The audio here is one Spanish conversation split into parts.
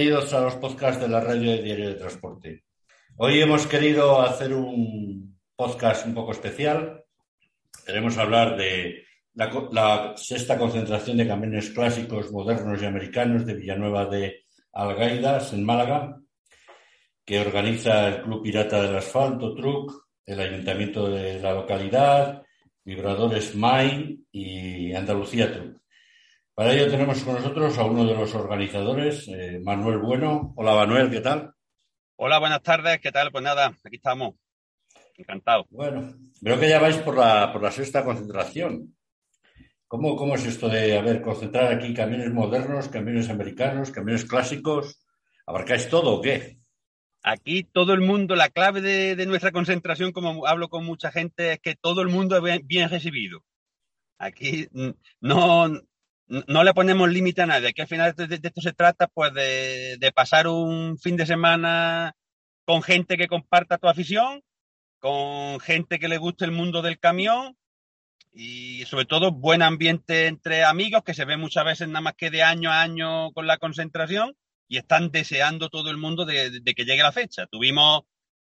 Bienvenidos a los podcasts de la radio de Diario de Transporte. Hoy hemos querido hacer un podcast un poco especial. Queremos hablar de la, sexta concentración de camiones clásicos, modernos y americanos de Villanueva de Algaidas, en Málaga, que organiza el Club Pirata del Asfalto, TRUC, el Ayuntamiento de la localidad, Vibradores Mine y Andalucía TRUC. Para ello tenemos con nosotros a uno de los organizadores, eh, Manuel Bueno. Hola Manuel, ¿qué tal? Hola, buenas tardes, ¿qué tal? Pues nada, aquí estamos. Encantado. Bueno, veo que ya vais por la, por la sexta concentración. ¿Cómo, ¿Cómo es esto de, haber concentrar aquí camiones modernos, camiones americanos, camiones clásicos? ¿Abarcáis todo o qué? Aquí todo el mundo, la clave de, nuestra concentración, como hablo con mucha gente, es que todo el mundo es bien recibido. Aquí no, no le ponemos límite a nadie, que al final de, esto se trata pues de, pasar un fin de semana con gente que comparta tu afición, con gente que le guste el mundo del camión y sobre todo buen ambiente entre amigos que se ve muchas veces nada más que de año a año con la concentración y están deseando todo el mundo de, de que llegue la fecha. Tuvimos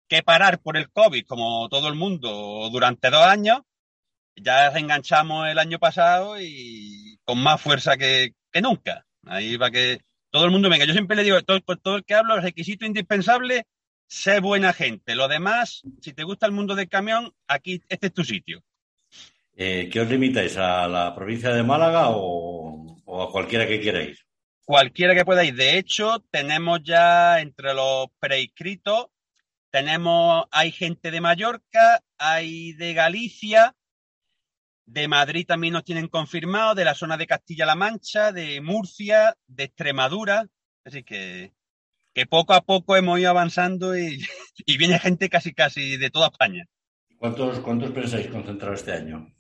que parar por el COVID como todo el mundo durante dos años ya reenganchamos el año pasado y con más fuerza que, nunca. Ahí va que todo el mundo venga. Yo siempre le digo, todo, con todo el que hablo, el requisito indispensable, sé buena gente. Lo demás, si te gusta el mundo del camión, aquí, este es tu sitio. Eh, ¿Qué os limitáis? ¿A la provincia de Málaga o, o a cualquiera que queráis? Cualquiera que ir. De hecho, tenemos ya entre los preinscritos, tenemos, hay gente de Mallorca, hay de Galicia, de Madrid también nos tienen confirmado, de la zona de Castilla-La Mancha, de Murcia, de Extremadura. Así que, que poco a poco hemos ido avanzando y, viene gente casi casi de toda España. ¿Cuántos, cuántos pensáis concentrar este año?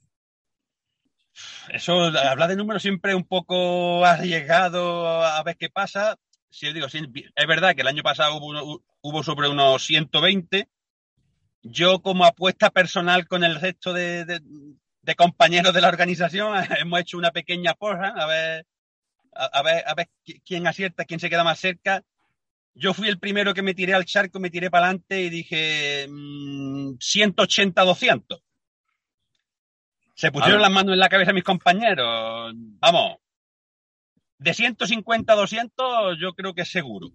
Eso, hablar de números siempre un poco arriesgado a ver qué pasa. Si digo, es verdad que el año pasado hubo, hubo sobre unos 120. Yo como apuesta personal con el resto de, de compañeros de la organización hemos hecho una pequeña porra a ver, a, ver, a ver quién acierta, quién se queda más cerca. Yo fui el primero que me tiré al charco, me tiré para adelante y dije 180-200. Mm, se pusieron las manos en la cabeza mis compañeros. Vamos, de 150 a 200 yo creo que es seguro.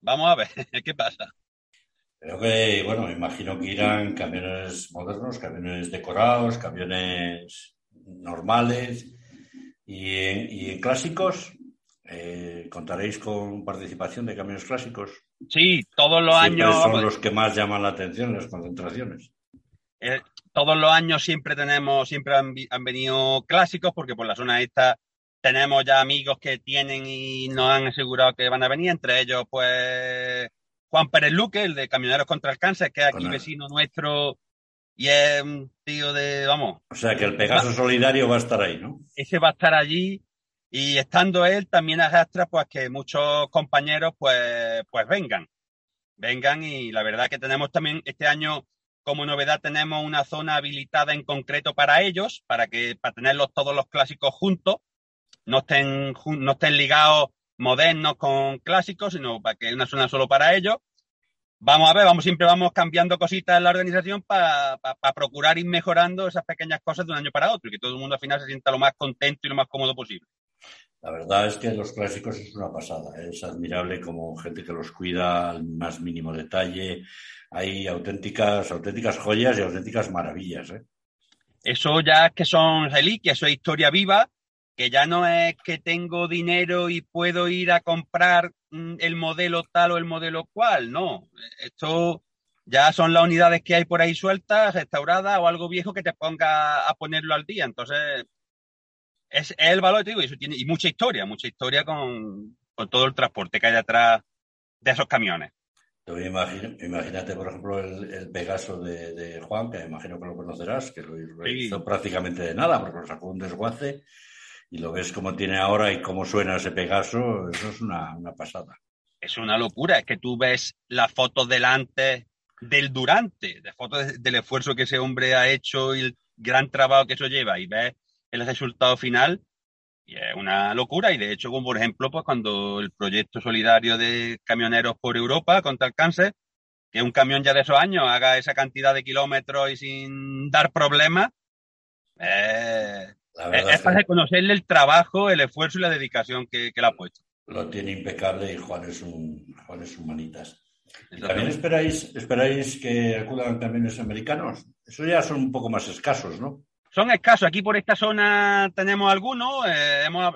Vamos a ver qué pasa. Creo que, bueno, me imagino que irán camiones modernos, camiones decorados, camiones normales y, en clásicos. Eh, ¿Contaréis con participación de camiones clásicos? Sí, todos los años. Son los que más llaman la atención en las concentraciones. Eh, todos los años siempre tenemos, siempre han, han, venido clásicos, porque por la zona esta tenemos ya amigos que tienen y nos han asegurado que van a venir, entre ellos, pues Juan Pérez Luque, el de Camioneros contra el Cáncer, que es aquí vecino nuestro y es un tío de, vamos. O sea que el Pegaso Solidario va a estar ahí, ¿no? Ese va a estar allí y estando él también arrastra pues que muchos compañeros pues, pues vengan, vengan y la verdad que tenemos también este año como novedad tenemos una zona habilitada en concreto para ellos, para que para tenerlos todos los clásicos juntos, no estén, no estén ligados modernos con clásicos, sino para que una zona solo para ellos. Vamos a ver, vamos siempre vamos cambiando cositas en la organización para procurar ir mejorando esas pequeñas cosas de un año para otro y que todo el mundo al final se sienta lo más contento y lo más cómodo posible. La verdad es que los clásicos es una pasada, ¿eh? es admirable como gente que los cuida al más mínimo detalle. Hay auténticas, auténticas joyas y auténticas maravillas. ¿eh? Eso ya es que son reliquias, eso es historia viva que ya no es que tengo dinero y puedo ir a comprar mm, el modelo tal o el modelo cual, no. Esto ya son las unidades que hay por ahí sueltas, restauradas o algo viejo que te ponga a ponerlo al día. Entonces, es, el valor, te digo, y, eso tiene, y mucha historia, mucha historia con, todo el transporte que hay detrás de esos camiones. imagínate, por ejemplo, el, Pegaso de, Juan, que me imagino que lo conocerás, que lo, hizo prácticamente de nada, porque lo sacó un desguace y lo ves como tiene ahora y cómo suena ese Pegaso, eso es una, pasada. Es una locura, es que tú ves las fotos delante del durante, de fotos del esfuerzo que ese hombre ha hecho y el gran trabajo que eso lleva y ves el resultado final Y es una locura. Y de hecho, como por ejemplo, pues cuando el proyecto solidario de camioneros por Europa contra el cáncer, que un camión ya de esos años haga esa cantidad de kilómetros y sin dar problemas, eh, es, para reconocerle el trabajo, el esfuerzo y la dedicación que, que le ha puesto. Lo tiene impecable y Juan es un, Juan es un manitas. ¿También esperáis, esperáis que acudan camiones americanos? Eso ya son un poco más escasos, ¿no? Son escasos. Aquí por esta zona tenemos algunos. Eh, hemos,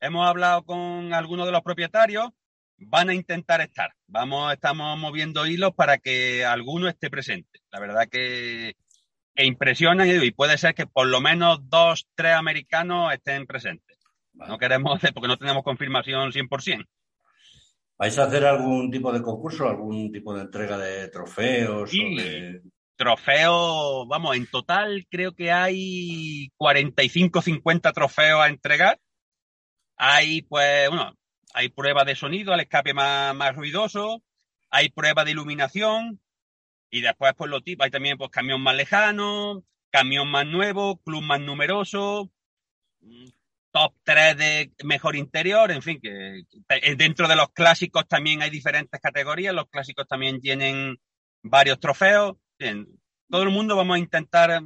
hemos hablado con algunos de los propietarios. Van a intentar estar. Vamos, estamos moviendo hilos para que alguno esté presente. La verdad que, que impresionan y puede ser que por lo menos dos, tres americanos estén presentes. No queremos hacer porque no tenemos confirmación 100%. ¿Vais a hacer algún tipo de concurso, algún tipo de entrega de trofeos? Sí, trofeos, vamos, en total creo que hay 45, 50 trofeos a entregar. Hay, pues, bueno, hay prueba de sonido al escape más, más ruidoso, hay prueba de iluminación y después, pues, lo tipo, hay también, pues, camión más lejano, camión más nuevo, club más numeroso, top 3 de mejor interior, en fin, que, dentro de los clásicos también hay diferentes categorías, los clásicos también tienen varios trofeos. todo el mundo vamos a intentar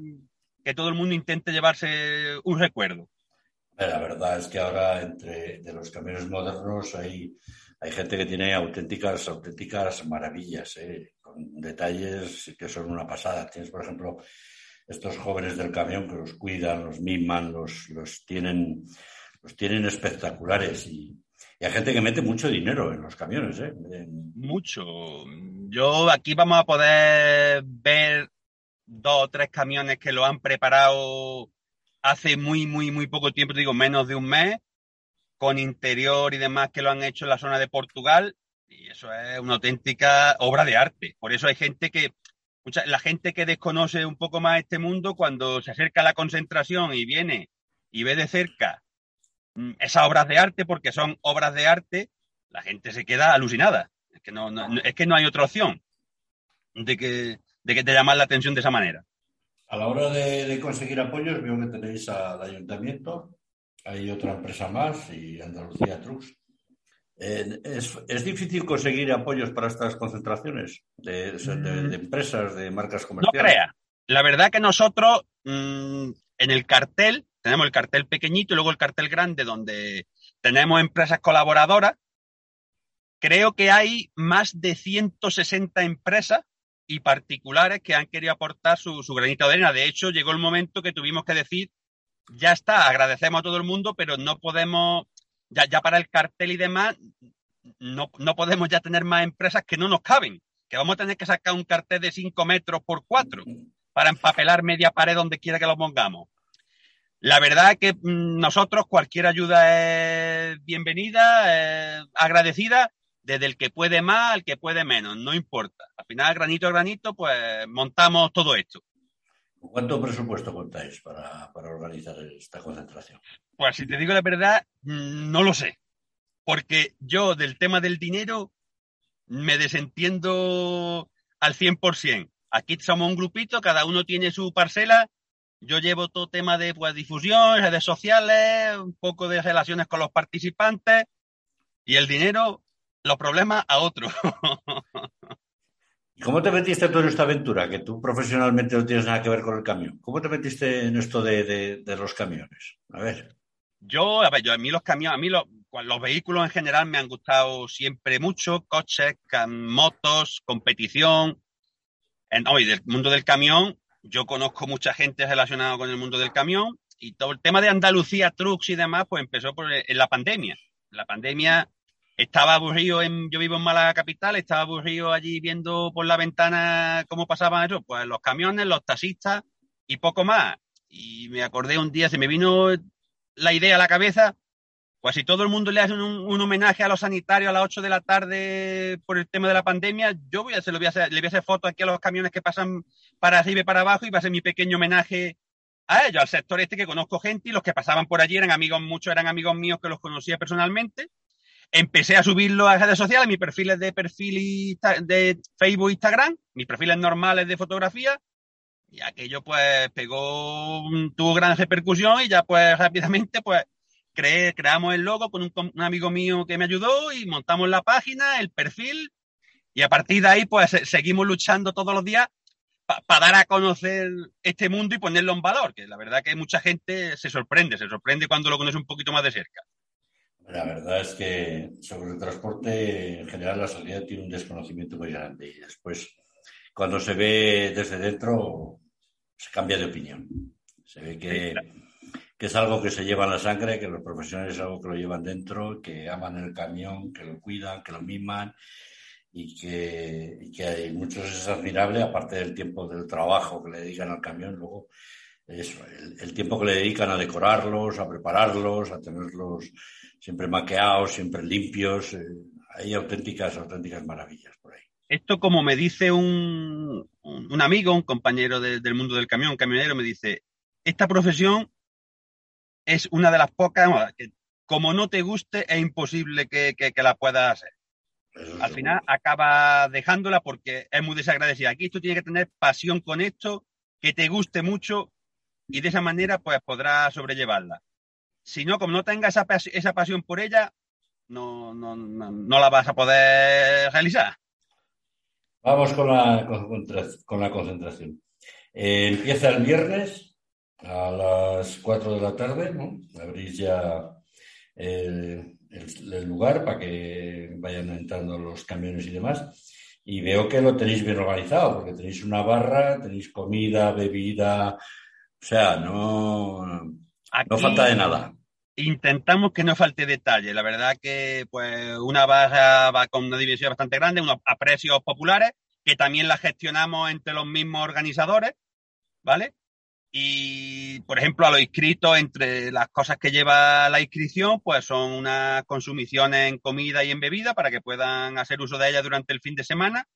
que todo el mundo intente llevarse un recuerdo. La verdad es que ahora entre de los camiones modernos hay, hay gente que tiene auténticas, auténticas maravillas, ¿eh? Detalles que son una pasada. Tienes, por ejemplo, estos jóvenes del camión que los cuidan, los miman, los, los tienen, los tienen espectaculares y, hay gente que mete mucho dinero en los camiones, ¿eh? Mucho. Yo aquí vamos a poder ver dos o tres camiones que lo han preparado hace muy, muy, muy poco tiempo, digo menos de un mes, con interior y demás que lo han hecho en la zona de Portugal. Y eso es una auténtica obra de arte. Por eso hay gente que la gente que desconoce un poco más este mundo, cuando se acerca a la concentración y viene y ve de cerca mm, esas obras de arte, porque son obras de arte, la gente se queda alucinada. Es que no, es que no hay otra opción de que, de que te llaman la atención de esa manera. A la hora de, conseguir apoyos, veo que tenéis al ayuntamiento, hay otra empresa más y Andalucía Trucks. Eh, es, difícil conseguir apoyos para estas concentraciones de, mm. empresas, de marcas comerciales. No crea. La verdad que nosotros mm, en el cartel, tenemos el cartel pequeñito y luego el cartel grande donde tenemos empresas colaboradoras. Creo que hay más de 160 empresas y particulares que han querido aportar su, su granito de arena. De hecho, llegó el momento que tuvimos que decir, ya está, agradecemos a todo el mundo, pero no podemos ya, ya para el cartel y demás, no, no podemos ya tener más empresas que no nos caben, que vamos a tener que sacar un cartel de 5 metros por 4 para empapelar media pared donde quiera que lo pongamos. La verdad es que mm, nosotros cualquier ayuda es bienvenida, agradecida, desde el que puede más al que puede menos, no importa. Al final, granito a granito, pues montamos todo esto. ¿Cuánto presupuesto contáis para, organizar esta concentración? Pues si te digo la verdad, no lo sé. Porque yo del tema del dinero me desentiendo al 100%. Aquí somos un grupito, cada uno tiene su parcela. Yo llevo todo tema de pues, difusión, redes sociales, un poco de relaciones con los participantes y el dinero, los problemas a otro. ¿Cómo te metiste tú en esta aventura? Que tú profesionalmente no tienes nada que ver con el camión. ¿Cómo te metiste en esto de, los camiones? A ver. Yo, a ver, yo a mí los camiones, a mí los, vehículos en general me han gustado siempre mucho, coches, motos, competición. En, hoy, del mundo del camión, yo conozco mucha gente relacionada con el mundo del camión y todo el tema de Andalucía, trucks y demás, pues empezó por, en la pandemia. La pandemia estaba aburrido en, yo vivo en Málaga capital, estaba aburrido allí viendo por la ventana cómo pasaban eso, pues los camiones, los taxistas y poco más. Y me acordé un día, se me vino la idea a la cabeza, pues si todo el mundo le hace un, homenaje a los sanitarios a las 8 de la tarde por el tema de la pandemia, yo voy a hacer, voy a hacer, le voy a hacer fotos aquí a los camiones que pasan para arriba y para abajo y va a ser mi pequeño homenaje a ellos, al sector este que conozco gente y los que pasaban por allí eran amigos, muchos eran amigos míos que los conocía personalmente empecé a subirlo a redes sociales, mis perfiles de perfil de Facebook, Instagram, mis perfiles normales de fotografía, y aquello pues pegó, tuvo gran repercusión y ya pues rápidamente pues creamos el logo con un, amigo mío que me ayudó y montamos la página, el perfil, y a partir de ahí, pues seguimos luchando todos los días para dar a conocer este mundo y ponerlo en valor, que la verdad que mucha gente se sorprende, se sorprende cuando lo conoce un poquito más de cerca. La verdad es que sobre el transporte en general la sociedad tiene un desconocimiento muy grande y después cuando se ve desde dentro se cambia de opinión. Se ve que, que es algo que se lleva en la sangre, que los profesionales es algo que lo llevan dentro, que aman el camión, que lo cuidan, que lo miman y que, y que hay muchos es admirable, aparte del tiempo del trabajo que le dedican al camión, luego eso, el, tiempo que le dedican a decorarlos, a prepararlos, a tenerlos siempre maqueados, siempre limpios. Eh, hay auténticas, auténticas maravillas por ahí. Esto, como me dice un, un amigo, un compañero del mundo del camión, un camionero, me dice, esta profesión es una de las pocas que, como no te guste, es imposible que, que la puedas hacer al final acaba dejándola porque es muy desagradecida. Aquí tú tienes que tener pasión con esto, que te guste mucho y de esa manera pues podrás sobrellevarla. Si no, como no tengas esa, esa pasión por ella, no, no, no, la vas a poder realizar. Vamos con la, con la concentración. Eh, empieza el viernes a las 4 de la tarde, ¿no? Abrís ya el, lugar para que vayan entrando los camiones y demás. Y veo que lo tenéis bien organizado, porque tenéis una barra, tenéis comida, bebida, o sea, no, no falta de nada. Intentamos que no falte detalle. La verdad que pues una barra va con una dimensión bastante grande, unos a precios populares, que también la gestionamos entre los mismos organizadores, ¿vale? Y, por ejemplo, a los inscritos, entre las cosas que lleva la inscripción, pues son unas consumiciones en comida y en bebida para que puedan hacer uso de ellas durante el fin de semana.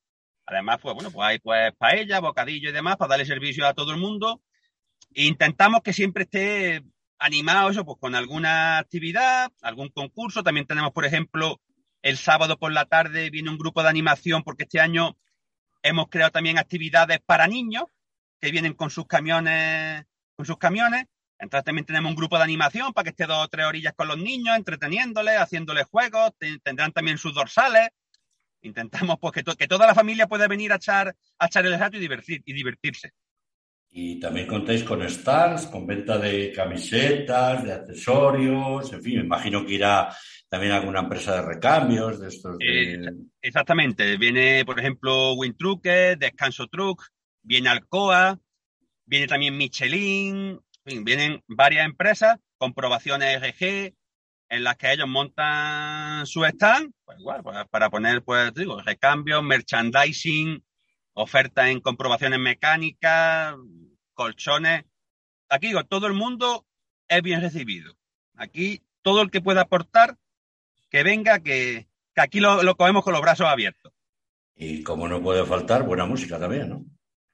Además, pues bueno, pues hay pues paella, bocadillo y demás para darle servicio a todo el mundo. Intentamos que siempre esté animado eso, pues con alguna actividad, algún concurso. También tenemos, por ejemplo, el sábado por la tarde viene un grupo de animación porque este año hemos creado también actividades para niños que vienen con sus camiones, con sus camiones. Entonces también tenemos un grupo de animación para que esté dos o tres orillas con los niños, entreteniéndoles, haciéndoles juegos, tendrán también sus dorsales. Intentamos pues, que, toda la familia pueda venir a echar, a echar el rato y, divertir, y divertirse. Y también contáis con stands, con venta de camisetas, de accesorios, en fin, me imagino que irá también alguna empresa de recambios de estos. exactamente, viene por ejemplo Wintruque, Descanso Truck, viene Alcoa, viene también Michelin, vienen varias empresas, comprobaciones RG, en las que ellos montan su stand, pues igual, pues, para poner, pues digo, recambios, merchandising, ofertas en comprobaciones mecánicas, colchones. Aquí digo, todo el mundo es bien recibido. Aquí todo el que pueda aportar, que venga, que, aquí lo, lo cogemos con los brazos abiertos. Y como no puede faltar, buena música también, ¿no?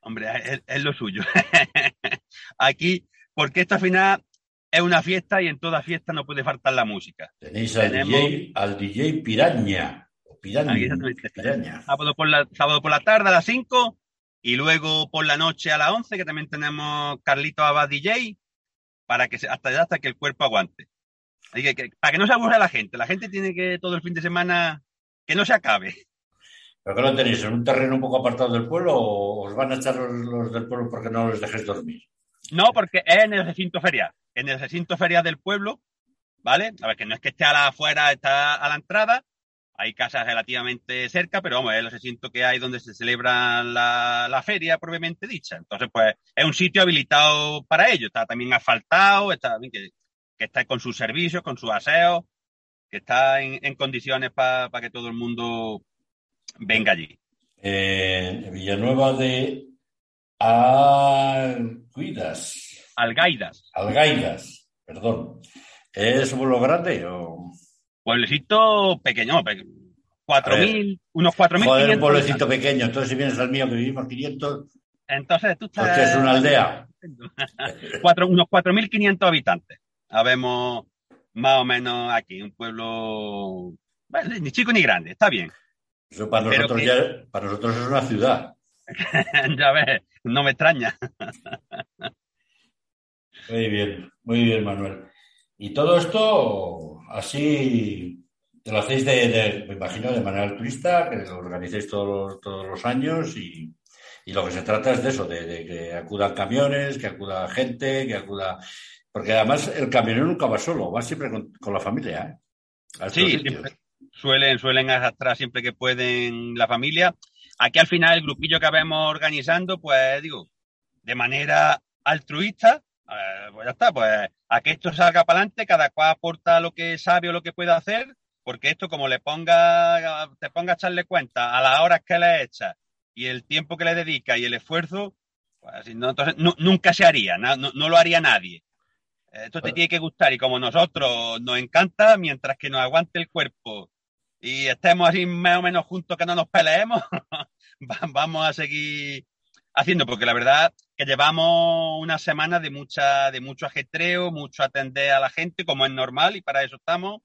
Hombre, es, lo suyo. Aquí, porque esto al final es una fiesta y en toda fiesta no puede faltar la música. Tenéis al, DJ, al DJ Piraña. Piraña. Sábado, por la, sábado por la tarde a las 5 y luego por la noche a las 11 que también tenemos Carlito Abad DJ para que hasta hasta que el cuerpo aguante. que, para que no se aburra la gente. La gente tiene que todo el fin de semana que no se acabe. ¿Pero qué lo tenéis? ¿En un terreno un poco apartado del pueblo o os van a echar los, del pueblo porque no los dejéis dormir? No, porque es en el recinto ferial. En el recinto ferial del pueblo, ¿vale? A ver, que no es que esté a la afuera, está a la entrada. Hay casas relativamente cerca, pero vamos, es el recinto que hay donde se celebra la, feria propiamente dicha. Entonces, pues, es un sitio habilitado para ello. Está también asfaltado, está que, que está con sus servicios, con sus aseos, que está en, condiciones para que todo el mundo venga allí. Eh, Villanueva de Algaidas. Algaidas. Algaidas, perdón. ¿Es un pueblo grande o...? Pueblecito pequeño, cuatro mil, unos 4.500. Joder, un pueblecito pequeño. Entonces, si vienes al mío, que vivimos 500... Entonces, tú estás... es una aldea. Cuatro, unos 4.500 habitantes. Habemos más o menos aquí, un pueblo... ni chico ni grande, está bien. Eso para nosotros, ya, para nosotros es una ciudad. ya ves, no me extraña. muy bien, muy bien, Manuel. Y todo esto así lo hacéis de, me imagino, de manera altruista, que lo organicéis todos, todos los años y, lo que se trata es de eso, de, que acudan camiones, que acuda gente, que acuda... Porque además el camionero nunca va solo, va siempre con, la familia. ¿eh? Sí, suelen, suelen arrastrar siempre que pueden la familia. Aquí al final el grupillo que vemos organizando, pues digo, de manera altruista, eh, pues ya está, pues a que esto salga para adelante, cada cual aporta lo que sabe o lo que puede hacer, porque esto como le ponga, te ponga a echarle cuenta a las horas que le echa y el tiempo que le dedica y el esfuerzo, pues entonces nunca se haría, no, no, lo haría nadie. Esto te tiene que gustar y como nosotros nos encanta, mientras que nos aguante el cuerpo y estemos así más o menos juntos que no nos peleemos, vamos a seguir haciendo, porque la verdad llevamos una semana de mucha, de mucho ajetreo, mucho atender a la gente, como es normal, y para eso estamos.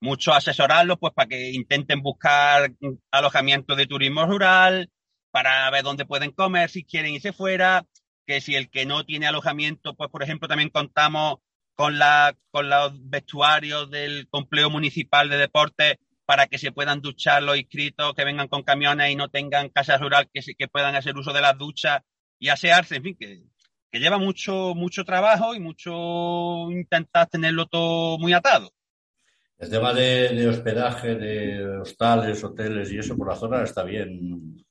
Mucho asesorarlos, pues para que intenten buscar alojamiento de turismo rural, para ver dónde pueden comer si quieren irse fuera, que si el que no tiene alojamiento, pues por ejemplo también contamos con la, con los vestuarios del complejo municipal de deportes para que se puedan duchar los inscritos, que vengan con camiones y no tengan casa rural, que, que puedan hacer uso de las duchas y asearse, en fin, que, lleva mucho, mucho trabajo y mucho intentar tenerlo todo muy atado. El tema de, hospedaje, de hostales, hoteles y eso por la zona está bien.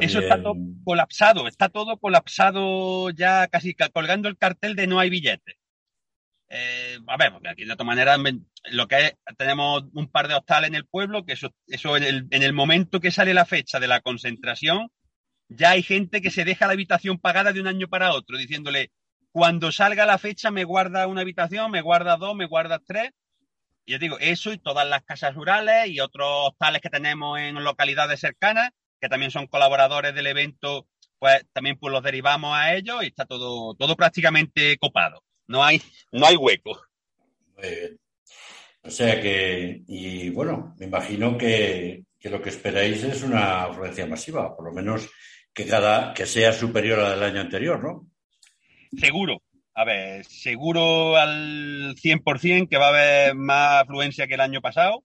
eso está todo colapsado, está todo colapsado ya casi colgando el cartel de no hay billetes. Eh, a ver, porque aquí de otra manera lo que es, tenemos un par de hostales en el pueblo, que eso, eso en, el, en el momento que sale la fecha de la concentración, ya hay gente que se deja la habitación pagada de un año para otro, diciéndole, cuando salga la fecha me guarda una habitación, me guarda dos, me guarda tres. Y yo digo, eso y todas las casas rurales y otros hostales que tenemos en localidades cercanas, que también son colaboradores del evento, pues también pues los derivamos a ellos y está todo, todo prácticamente copado. No hay, no hay hueco. O sea que, y bueno, me imagino que, lo que esperáis es una afluencia masiva, por lo menos que cada, que sea superior a la del año anterior, ¿no? Seguro. A ver, seguro al 100% que va a haber más afluencia que el año pasado,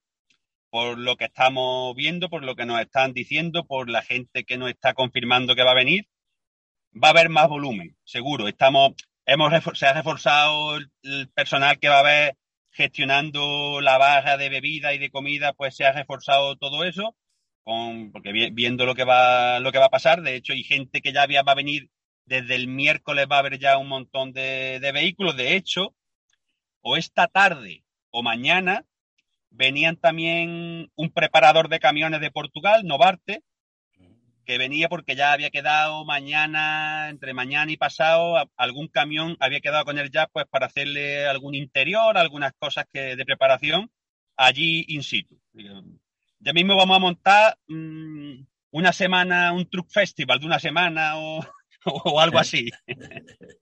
por lo que estamos viendo, por lo que nos están diciendo, por la gente que nos está confirmando que va a venir. Va a haber más volumen, seguro. Estamos, hemos, se ha reforzado el, personal que va a haber gestionando la baja de bebida y de comida, pues se ha reforzado todo eso, porque viendo lo que va, lo que va a pasar, de hecho hay gente que ya va a venir desde el miércoles, va a haber ya un montón de, de vehículos, de hecho, o esta tarde o mañana venían también un preparador de camiones de Portugal, Novarte, que venía porque ya había quedado mañana, entre mañana y pasado, algún camión había quedado con él ya pues para hacerle algún interior, algunas cosas que de preparación allí in situ. Ya mismo vamos a montar mm, una semana, un truck festival de una semana o, o algo así.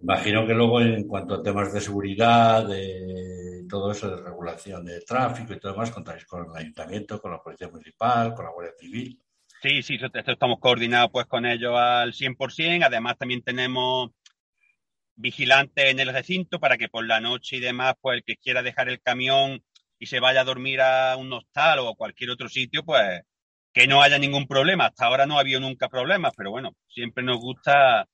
Imagino que luego en cuanto a temas de seguridad, de todo eso de regulación de tráfico y todo demás, contáis con el ayuntamiento, con la policía municipal, con la Guardia Civil. Sí, sí, estamos coordinados pues con ellos al 100%. Además también tenemos vigilantes en el recinto para que por la noche y demás, pues el que quiera dejar el camión y se vaya a dormir a un hostal o a cualquier otro sitio, pues que no haya ningún problema. Hasta ahora no ha habido nunca problemas, pero bueno, siempre nos gusta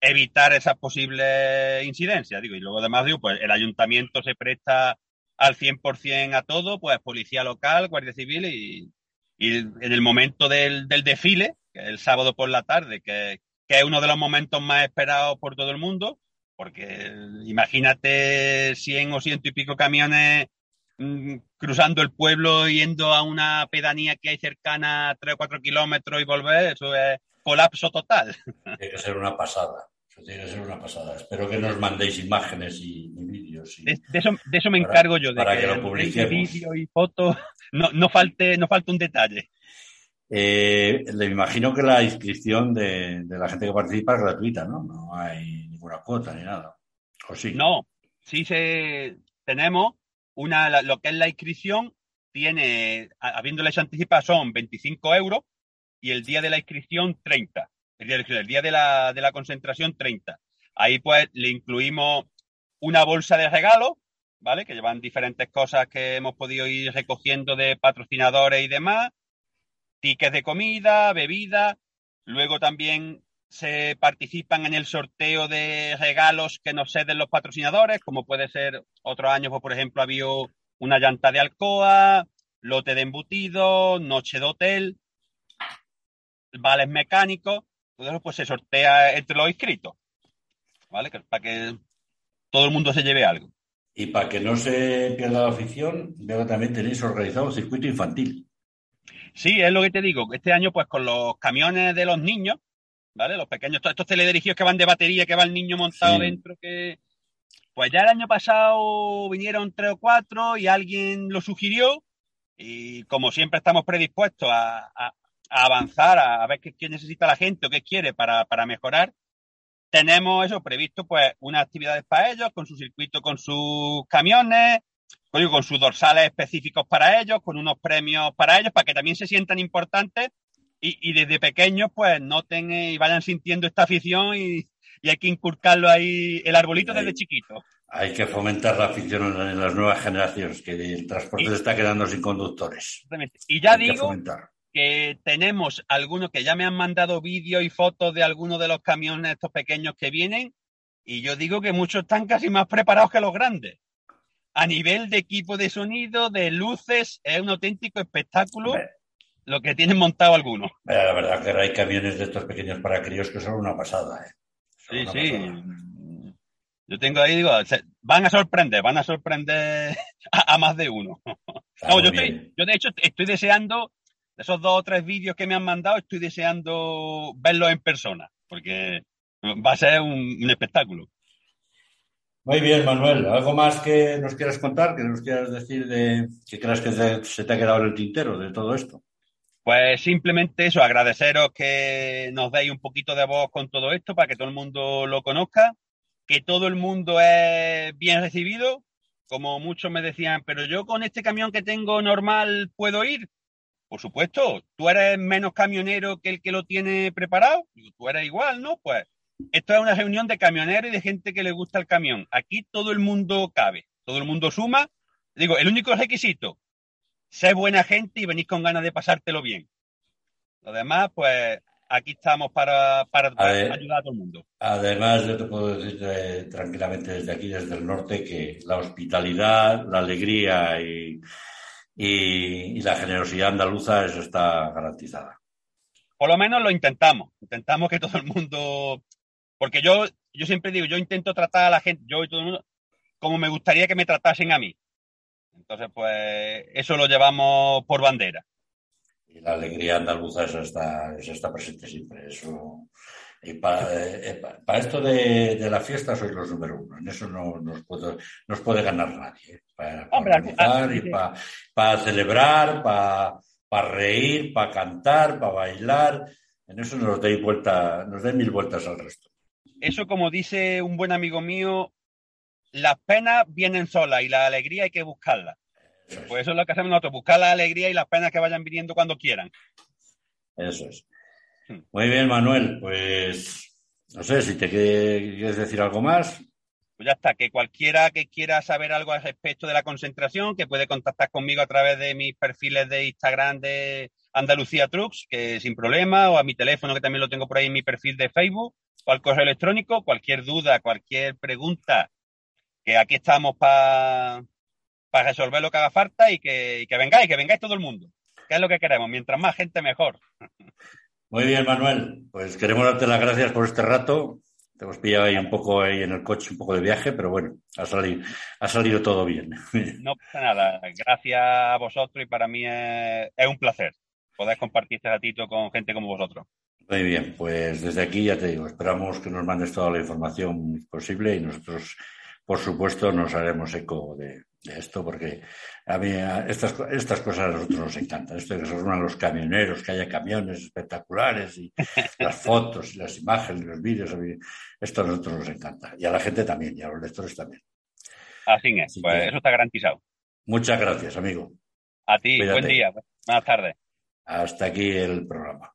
evitar esas posibles incidencias. Digo, y luego además digo, pues el ayuntamiento se presta al 100% a todo, pues policía local, guardia civil y, en el momento del, desfile, el sábado por la tarde, que, es uno de los momentos más esperados por todo el mundo, porque imagínate 100 o ciento y pico camiones cruzando el pueblo yendo a una pedanía que hay cercana a 3 o 4 kilómetros y volver, eso es colapso total. Tiene que ser una pasada. Eso tiene que ser una pasada. Espero que nos mandéis imágenes y, vídeos. de, eso, me encargo yo, de para que, lo publiquemos. vídeo y fotos no, no, falte, no falte un detalle. Eh, le imagino que la inscripción de, la gente que participa es gratuita, ¿no? No hay ninguna cuota ni nada. ¿O sí? No, sí se, tenemos una, lo que es la inscripción, tiene, habiéndole anticipada, son 25 euros y el día de la inscripción 30. El día, el día de, la, de la concentración 30. Ahí pues le incluimos una bolsa de regalo ¿vale? Que llevan diferentes cosas que hemos podido ir recogiendo de patrocinadores y demás, tickets de comida, bebida, luego también se participan en el sorteo de regalos que nos ceden los patrocinadores, como puede ser otros años, pues, por ejemplo, había una llanta de Alcoa, lote de embutido, noche de hotel, vales mecánicos, todo eso pues se sortea entre los inscritos, ¿vale? Para que todo el mundo se lleve algo. Y para que no se pierda la afición, veo que también tenéis organizado un circuito infantil. Sí, es lo que te digo. Este año, pues con los camiones de los niños, ¿vale? Los pequeños, estos teledirigidos que van de batería, que va el niño montado dentro, que. Pues ya el año pasado vinieron tres o cuatro y alguien lo sugirió. Y como siempre estamos predispuestos a, avanzar, a, ver qué, necesita la gente o qué quiere para, mejorar, tenemos eso previsto, pues, unas actividades para ellos, con su circuito, con sus camiones, con sus dorsales específicos para ellos, con unos premios para ellos, para que también se sientan importantes y, desde pequeños pues noten y vayan sintiendo esta afición y, hay que inculcarlo ahí el arbolito desde chiquito. Hay que fomentar la afición en las nuevas generaciones, que el transporte se está quedando sin conductores. Y ya digo que, tenemos algunos que ya me han mandado vídeos y fotos de algunos de los camiones estos pequeños que vienen y yo digo que muchos están casi más preparados que los grandes. A nivel de equipo de sonido, de luces, es un auténtico espectáculo lo que tienen montado algunos. La verdad que hay camiones de estos pequeños para críos que son una pasada. ¿eh? sí, sí. Yo tengo ahí, digo, van a sorprender, van a sorprender a, más de uno. yo, de hecho estoy deseando, esos dos o tres vídeos que me han mandado, estoy deseando verlos en persona, porque va a ser un, espectáculo. Muy bien, Manuel. ¿Algo más que nos quieras contar, que nos quieras decir de que creas que se te ha quedado en el tintero de todo esto? Pues simplemente eso, agradeceros que nos deis un poquito de voz con todo esto para que todo el mundo lo conozca, que todo el mundo es bien recibido, como muchos me decían, pero yo con este camión que tengo normal puedo ir. Por supuesto, tú eres menos camionero que el que lo tiene preparado, tú eres igual, ¿no? Pues esto es una reunión de camioneros y de gente que le gusta el camión. Aquí todo el mundo cabe, todo el mundo suma. Digo, el único requisito sé buena gente y venís con ganas de pasártelo bien. Lo demás, pues aquí estamos para, para, ayudar a todo el mundo. Además, yo te puedo decir eh, tranquilamente desde aquí, desde el norte, que la hospitalidad, la alegría y, y, la generosidad andaluza, eso está garantizada. Por lo menos lo intentamos. Intentamos que todo el mundo. Porque yo, yo siempre digo, yo intento tratar a la gente, yo y todo el mundo, como me gustaría que me tratasen a mí. Entonces, pues eso lo llevamos por bandera. Y la alegría andaluza eso está, está presente siempre. Eso, y para, eh, para esto de, de, la fiesta sois los número uno. En eso no nos puede, nos puede ganar nadie. ¿eh? Para, organizar y para, para celebrar, para, para reír, para cantar, para bailar. En eso nos dais vuelta, nos dais mil vueltas al resto. Eso, como dice un buen amigo mío, las penas vienen solas y la alegría hay que buscarla. Pues eso es lo que hacemos nosotros, buscar la alegría y las penas que vayan viniendo cuando quieran. Eso es. Hmm. Muy bien, Manuel. Pues no sé si te quieres decir algo más. Pues ya está, que cualquiera que quiera saber algo al respecto de la concentración, que puede contactar conmigo a través de mis perfiles de Instagram de Andalucía Trucks, que sin problema, o a mi teléfono, que también lo tengo por ahí en mi perfil de Facebook, o al correo electrónico, cualquier duda, cualquier pregunta que aquí estamos para resolver lo que haga falta y que, que vengáis, que vengáis todo el mundo, que es lo que queremos. Mientras más gente, mejor. Muy bien, Manuel. Pues queremos darte las gracias por este rato. Te hemos pillado ahí un poco ahí en el coche, un poco de viaje, pero bueno, ha salido, ha salido todo bien. No pasa nada. Gracias a vosotros y para mí es, un placer poder compartir este ratito con gente como vosotros. Muy bien, pues desde aquí ya te digo, esperamos que nos mandes toda la información posible y nosotros por supuesto, nos haremos eco de, esto porque a mí estas, estas cosas a nosotros nos encantan. Esto de que se reúnan los camioneros, que haya camiones espectaculares y las fotos y las imágenes y los vídeos. Esto a nosotros nos encanta. Y a la gente también, y a los lectores también. Así es, pues eso está garantizado. Muchas gracias, amigo. A ti, buen día, buenas tardes. Hasta aquí el programa.